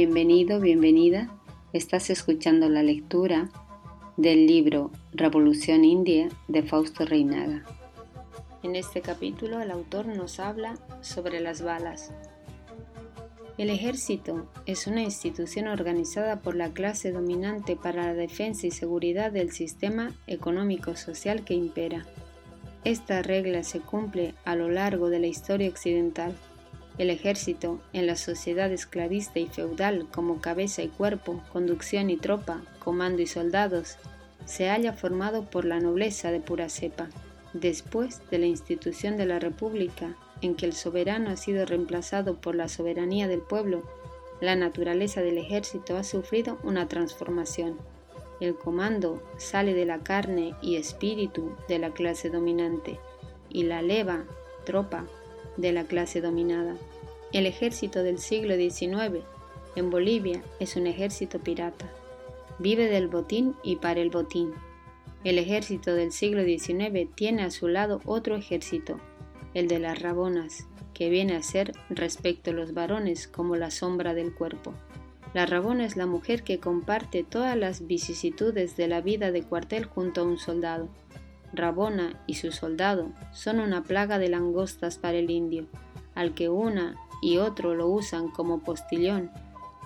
Bienvenido, bienvenida. Estás escuchando la lectura del libro Revolución India de Fausto Reinaga. En este capítulo el autor nos habla sobre las balas. El ejército es una institución organizada por la clase dominante para la defensa y seguridad del sistema económico-social que impera. Esta regla se cumple a lo largo de la historia occidental el ejército, en la sociedad esclavista y feudal como cabeza y cuerpo, conducción y tropa, comando y soldados, se halla formado por la nobleza de pura cepa. Después de la institución de la República, en que el soberano ha sido reemplazado por la soberanía del pueblo, la naturaleza del ejército ha sufrido una transformación. El comando sale de la carne y espíritu de la clase dominante y la leva, tropa, de la clase dominada. El ejército del siglo XIX en Bolivia es un ejército pirata. Vive del botín y para el botín. El ejército del siglo XIX tiene a su lado otro ejército, el de las rabonas, que viene a ser respecto a los varones como la sombra del cuerpo. La rabona es la mujer que comparte todas las vicisitudes de la vida de cuartel junto a un soldado. Rabona y su soldado son una plaga de langostas para el indio, al que una y otro lo usan como postillón,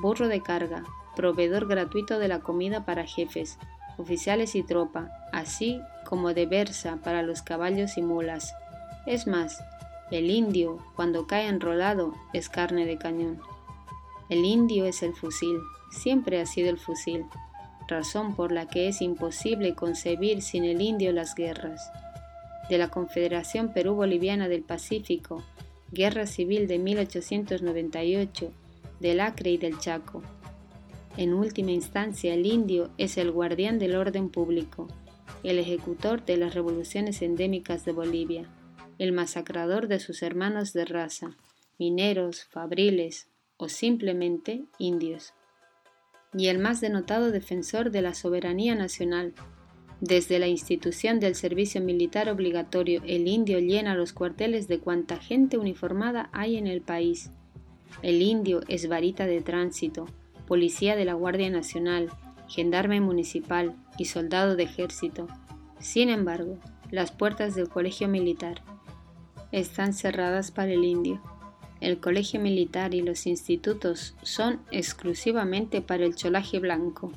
burro de carga, proveedor gratuito de la comida para jefes, oficiales y tropa, así como de versa para los caballos y mulas. Es más, el indio, cuando cae enrolado, es carne de cañón. El indio es el fusil, siempre ha sido el fusil, razón por la que es imposible concebir sin el indio las guerras. De la Confederación Perú-Boliviana del Pacífico Guerra Civil de 1898, del Acre y del Chaco. En última instancia, el indio es el guardián del orden público, el ejecutor de las revoluciones endémicas de Bolivia, el masacrador de sus hermanos de raza, mineros, fabriles o simplemente indios, y el más denotado defensor de la soberanía nacional, desde la institución del servicio militar obligatorio, el indio llena los cuarteles de cuanta gente uniformada hay en el país. El indio es varita de tránsito, policía de la Guardia Nacional, gendarme municipal y soldado de ejército. Sin embargo, las puertas del colegio militar están cerradas para el indio. El colegio militar y los institutos son exclusivamente para el cholaje blanco,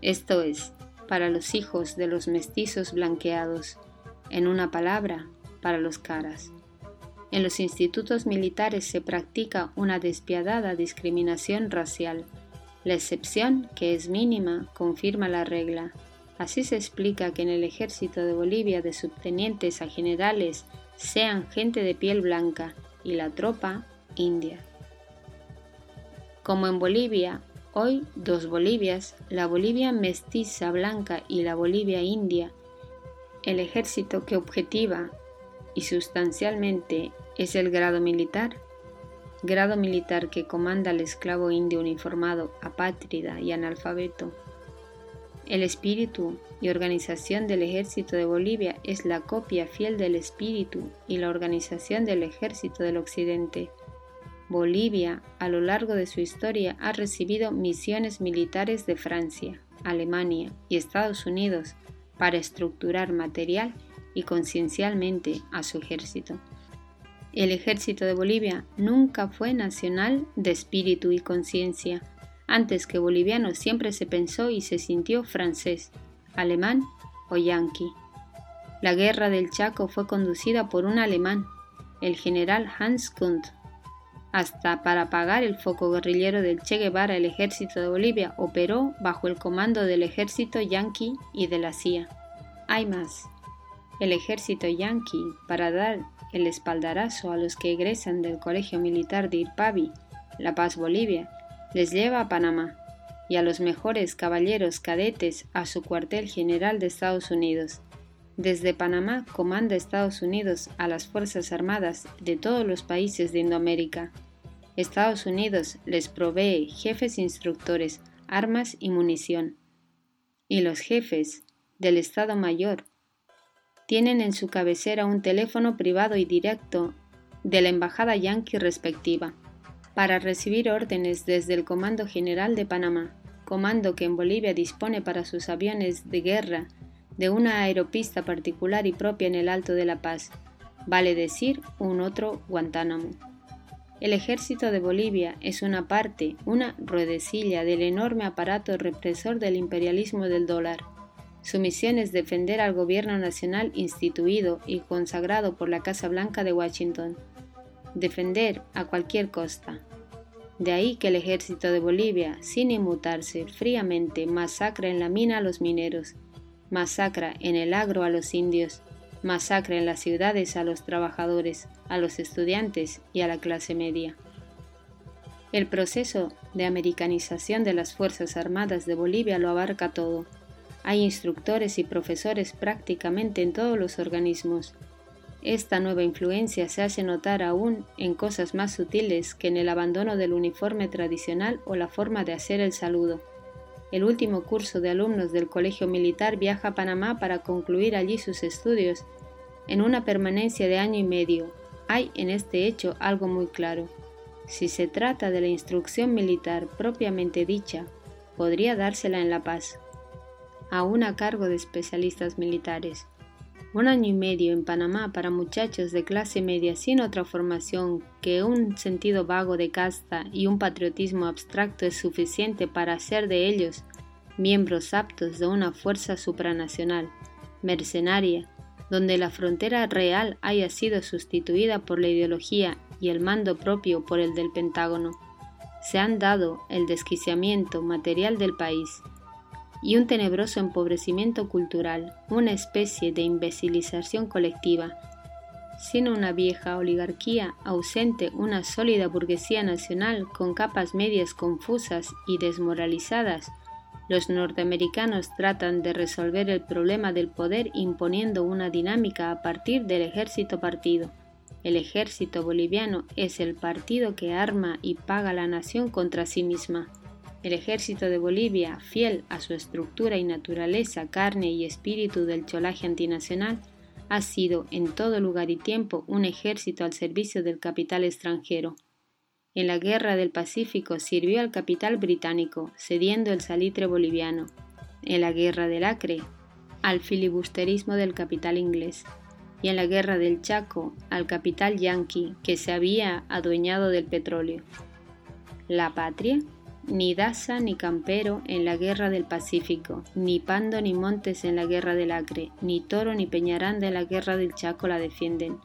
esto es, para los hijos de los mestizos blanqueados, en una palabra, para los caras. En los institutos militares se practica una despiadada discriminación racial. La excepción, que es mínima, confirma la regla. Así se explica que en el ejército de Bolivia de subtenientes a generales sean gente de piel blanca y la tropa india. Como en Bolivia Hoy dos Bolivias, la Bolivia mestiza blanca y la Bolivia india, el ejército que objetiva y sustancialmente es el grado militar, grado militar que comanda al esclavo indio uniformado, apátrida y analfabeto. El espíritu y organización del ejército de Bolivia es la copia fiel del espíritu y la organización del ejército del occidente. Bolivia, a lo largo de su historia, ha recibido misiones militares de Francia, Alemania y Estados Unidos para estructurar material y conciencialmente a su ejército. El ejército de Bolivia nunca fue nacional de espíritu y conciencia. Antes que boliviano siempre se pensó y se sintió francés, alemán o yanqui. La guerra del Chaco fue conducida por un alemán, el general Hans Kunt, hasta para apagar el foco guerrillero del Che Guevara, el ejército de Bolivia operó bajo el comando del ejército yanqui y de la CIA. Hay más. El ejército yanqui, para dar el espaldarazo a los que egresan del Colegio Militar de Irpavi, La Paz, Bolivia, les lleva a Panamá y a los mejores caballeros cadetes a su cuartel general de Estados Unidos. Desde Panamá comanda Estados Unidos a las Fuerzas Armadas de todos los países de Indoamérica. Estados Unidos les provee jefes instructores, armas y munición. Y los jefes del Estado Mayor tienen en su cabecera un teléfono privado y directo de la embajada yanqui respectiva. para recibir órdenes desde el Comando General de Panamá, comando que en Bolivia dispone para sus aviones de guerra de una aeropista particular y propia en el Alto de la Paz, vale decir, un otro Guantánamo. El ejército de Bolivia es una parte, una ruedecilla del enorme aparato represor del imperialismo del dólar. Su misión es defender al gobierno nacional instituido y consagrado por la Casa Blanca de Washington. Defender a cualquier costa. De ahí que el ejército de Bolivia, sin inmutarse fríamente, masacra en la mina a los mineros, masacra en el agro a los indios, masacra en las ciudades a los trabajadores, a los estudiantes y a la clase media. El proceso de americanización de las Fuerzas Armadas de Bolivia lo abarca todo. Hay instructores y profesores prácticamente en todos los organismos. Esta nueva influencia se hace notar aún en cosas más sutiles que en el abandono del uniforme tradicional o la forma de hacer el saludo. El último curso de alumnos del Colegio Militar viaja a Panamá para concluir allí sus estudios en una permanencia de año y medio. Hay en este hecho algo muy claro. Si se trata de la instrucción militar propiamente dicha, podría dársela en La Paz, aún a cargo de especialistas militares. Un año y medio en Panamá para muchachos de clase media sin otra formación que un sentido vago de casta y un patriotismo abstracto es suficiente para hacer de ellos miembros aptos de una fuerza supranacional, mercenaria, donde la frontera real haya sido sustituida por la ideología y el mando propio por el del Pentágono. Se han dado el desquiciamiento material del país y un tenebroso empobrecimiento cultural, una especie de imbecilización colectiva, sin una vieja oligarquía ausente, una sólida burguesía nacional con capas medias confusas y desmoralizadas, los norteamericanos tratan de resolver el problema del poder imponiendo una dinámica a partir del ejército partido. El ejército boliviano es el partido que arma y paga la nación contra sí misma. El ejército de Bolivia, fiel a su estructura y naturaleza, carne y espíritu del cholaje antinacional, ha sido en todo lugar y tiempo un ejército al servicio del capital extranjero. En la Guerra del Pacífico sirvió al capital británico, cediendo el salitre boliviano. En la Guerra del Acre, al filibusterismo del capital inglés. Y en la Guerra del Chaco, al capital yanqui, que se había adueñado del petróleo. La patria ni Daza ni Campero en la guerra del Pacífico, ni Pando ni Montes en la guerra del Acre, ni Toro ni Peñaranda en la guerra del Chaco la defienden.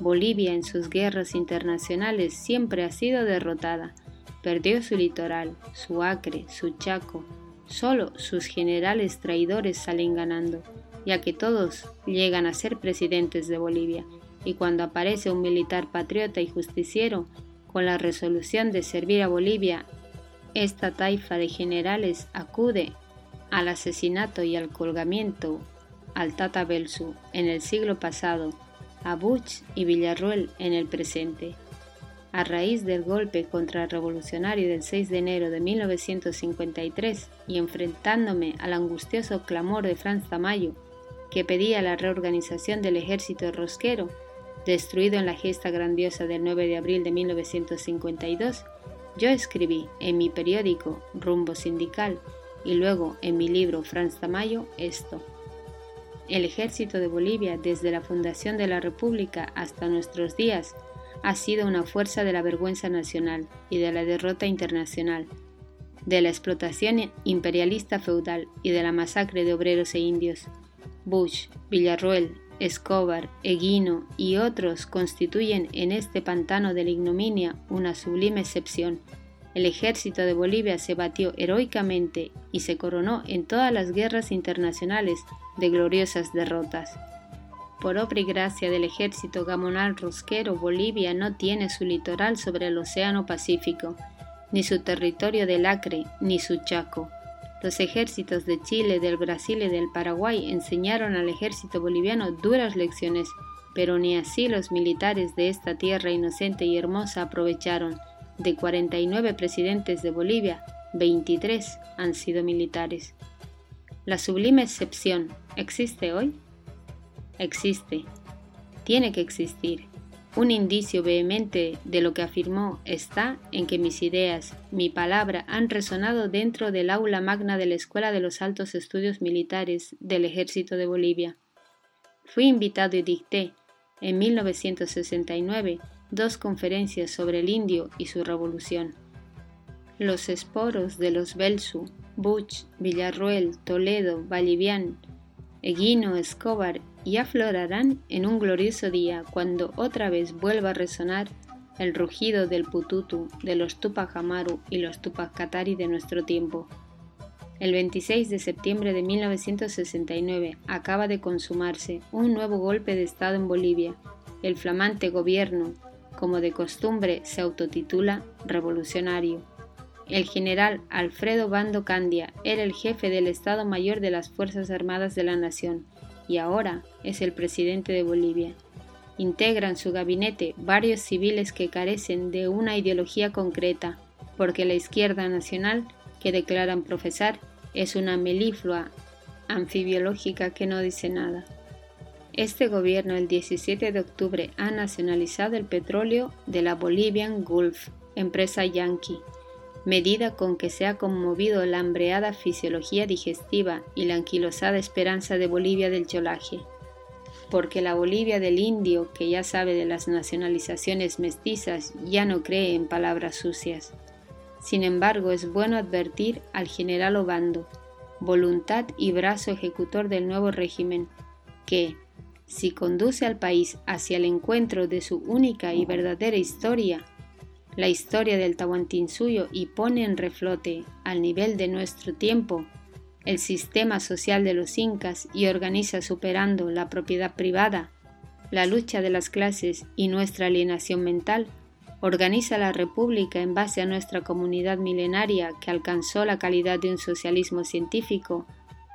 Bolivia en sus guerras internacionales siempre ha sido derrotada. Perdió su litoral, su Acre, su Chaco. Solo sus generales traidores salen ganando, ya que todos llegan a ser presidentes de Bolivia. Y cuando aparece un militar patriota y justiciero, con la resolución de servir a Bolivia esta taifa de generales acude al asesinato y al colgamiento al Tata Belsu en el siglo pasado, a Buch y Villarruel en el presente. A raíz del golpe contrarrevolucionario del 6 de enero de 1953 y enfrentándome al angustioso clamor de Franz Tamayo, que pedía la reorganización del ejército rosquero, destruido en la gesta grandiosa del 9 de abril de 1952, yo escribí en mi periódico Rumbo Sindical y luego en mi libro Franz Tamayo esto. El ejército de Bolivia desde la fundación de la República hasta nuestros días ha sido una fuerza de la vergüenza nacional y de la derrota internacional, de la explotación imperialista feudal y de la masacre de obreros e indios. Bush, Villarroel, Escobar, Eguino y otros constituyen en este pantano de la ignominia una sublime excepción. El ejército de Bolivia se batió heroicamente y se coronó en todas las guerras internacionales de gloriosas derrotas. Por obra y gracia del ejército gamonal rosquero, Bolivia no tiene su litoral sobre el Océano Pacífico, ni su territorio del Acre, ni su Chaco. Los ejércitos de Chile, del Brasil y del Paraguay enseñaron al ejército boliviano duras lecciones, pero ni así los militares de esta tierra inocente y hermosa aprovecharon. De 49 presidentes de Bolivia, 23 han sido militares. La sublime excepción, ¿existe hoy? Existe. Tiene que existir. Un indicio vehemente de lo que afirmó está en que mis ideas, mi palabra han resonado dentro del aula magna de la Escuela de los Altos Estudios Militares del Ejército de Bolivia. Fui invitado y dicté, en 1969, dos conferencias sobre el indio y su revolución. Los esporos de los Belsu, Buch, Villarruel, Toledo, Vallivian, Eguino, Escobar y aflorarán en un glorioso día cuando otra vez vuelva a resonar el rugido del pututu de los Tupac Amaru y los Tupac Katari de nuestro tiempo. El 26 de septiembre de 1969 acaba de consumarse un nuevo golpe de Estado en Bolivia. El flamante gobierno, como de costumbre, se autotitula revolucionario. El general Alfredo Bando Candia era el jefe del Estado Mayor de las Fuerzas Armadas de la Nación y ahora es el presidente de Bolivia. Integran su gabinete varios civiles que carecen de una ideología concreta, porque la izquierda nacional, que declaran profesar, es una meliflua anfibiológica que no dice nada. Este gobierno el 17 de octubre ha nacionalizado el petróleo de la Bolivian Gulf, empresa yankee, medida con que se ha conmovido la hambreada fisiología digestiva y la anquilosada esperanza de Bolivia del cholaje. Porque la Bolivia del indio, que ya sabe de las nacionalizaciones mestizas, ya no cree en palabras sucias. Sin embargo, es bueno advertir al general Obando, voluntad y brazo ejecutor del nuevo régimen, que, si conduce al país hacia el encuentro de su única y verdadera historia, la historia del Tahuantinsuyo y pone en reflote, al nivel de nuestro tiempo, el sistema social de los incas y organiza superando la propiedad privada, la lucha de las clases y nuestra alienación mental, organiza la República en base a nuestra comunidad milenaria que alcanzó la calidad de un socialismo científico,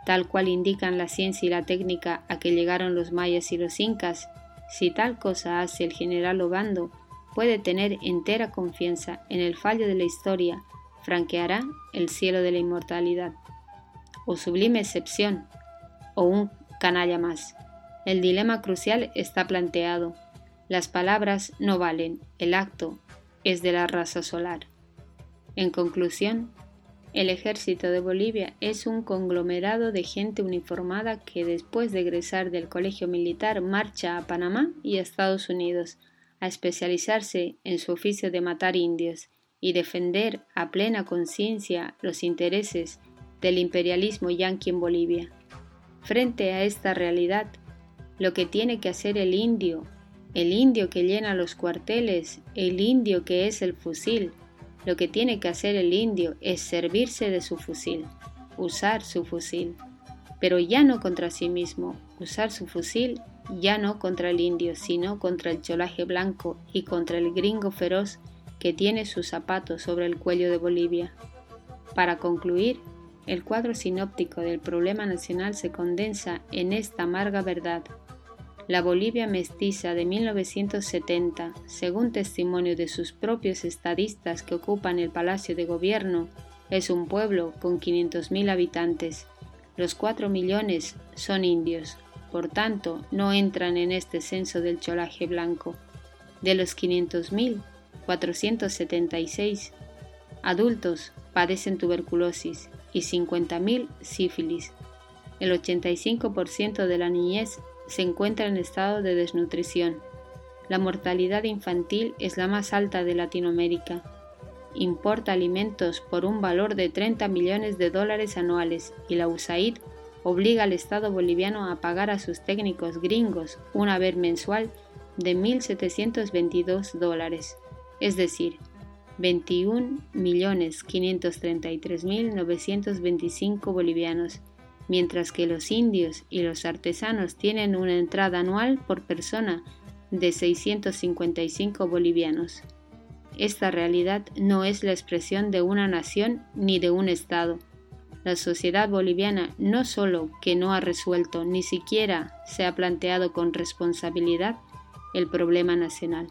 tal cual indican la ciencia y la técnica a que llegaron los mayas y los incas, si tal cosa hace el general Obando, puede tener entera confianza en el fallo de la historia, franqueará el cielo de la inmortalidad. O sublime excepción, o un canalla más. El dilema crucial está planteado. Las palabras no valen, el acto es de la raza solar. En conclusión, el ejército de Bolivia es un conglomerado de gente uniformada que después de egresar del colegio militar marcha a Panamá y a Estados Unidos a especializarse en su oficio de matar indios y defender a plena conciencia los intereses del imperialismo yanqui en Bolivia. Frente a esta realidad, lo que tiene que hacer el indio, el indio que llena los cuarteles, el indio que es el fusil, lo que tiene que hacer el indio es servirse de su fusil, usar su fusil, pero ya no contra sí mismo, usar su fusil ya no contra el indio, sino contra el cholaje blanco y contra el gringo feroz que tiene sus zapatos sobre el cuello de Bolivia. Para concluir, el cuadro sinóptico del problema nacional se condensa en esta amarga verdad. La Bolivia mestiza de 1970, según testimonio de sus propios estadistas que ocupan el Palacio de Gobierno, es un pueblo con 500.000 habitantes. Los 4 millones son indios, por tanto, no entran en este censo del cholaje blanco. De los 500.000, 476 adultos padecen tuberculosis y 50.000 sífilis. El 85% de la niñez se encuentra en estado de desnutrición. La mortalidad infantil es la más alta de Latinoamérica. Importa alimentos por un valor de 30 millones de dólares anuales y la USAID obliga al Estado boliviano a pagar a sus técnicos gringos un haber mensual de 1.722 dólares, es decir, 21.533.925 bolivianos, mientras que los indios y los artesanos tienen una entrada anual por persona de 655 bolivianos. Esta realidad no es la expresión de una nación ni de un Estado, la sociedad boliviana no solo que no ha resuelto, ni siquiera se ha planteado con responsabilidad el problema nacional.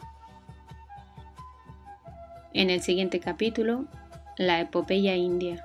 En el siguiente capítulo, la epopeya india.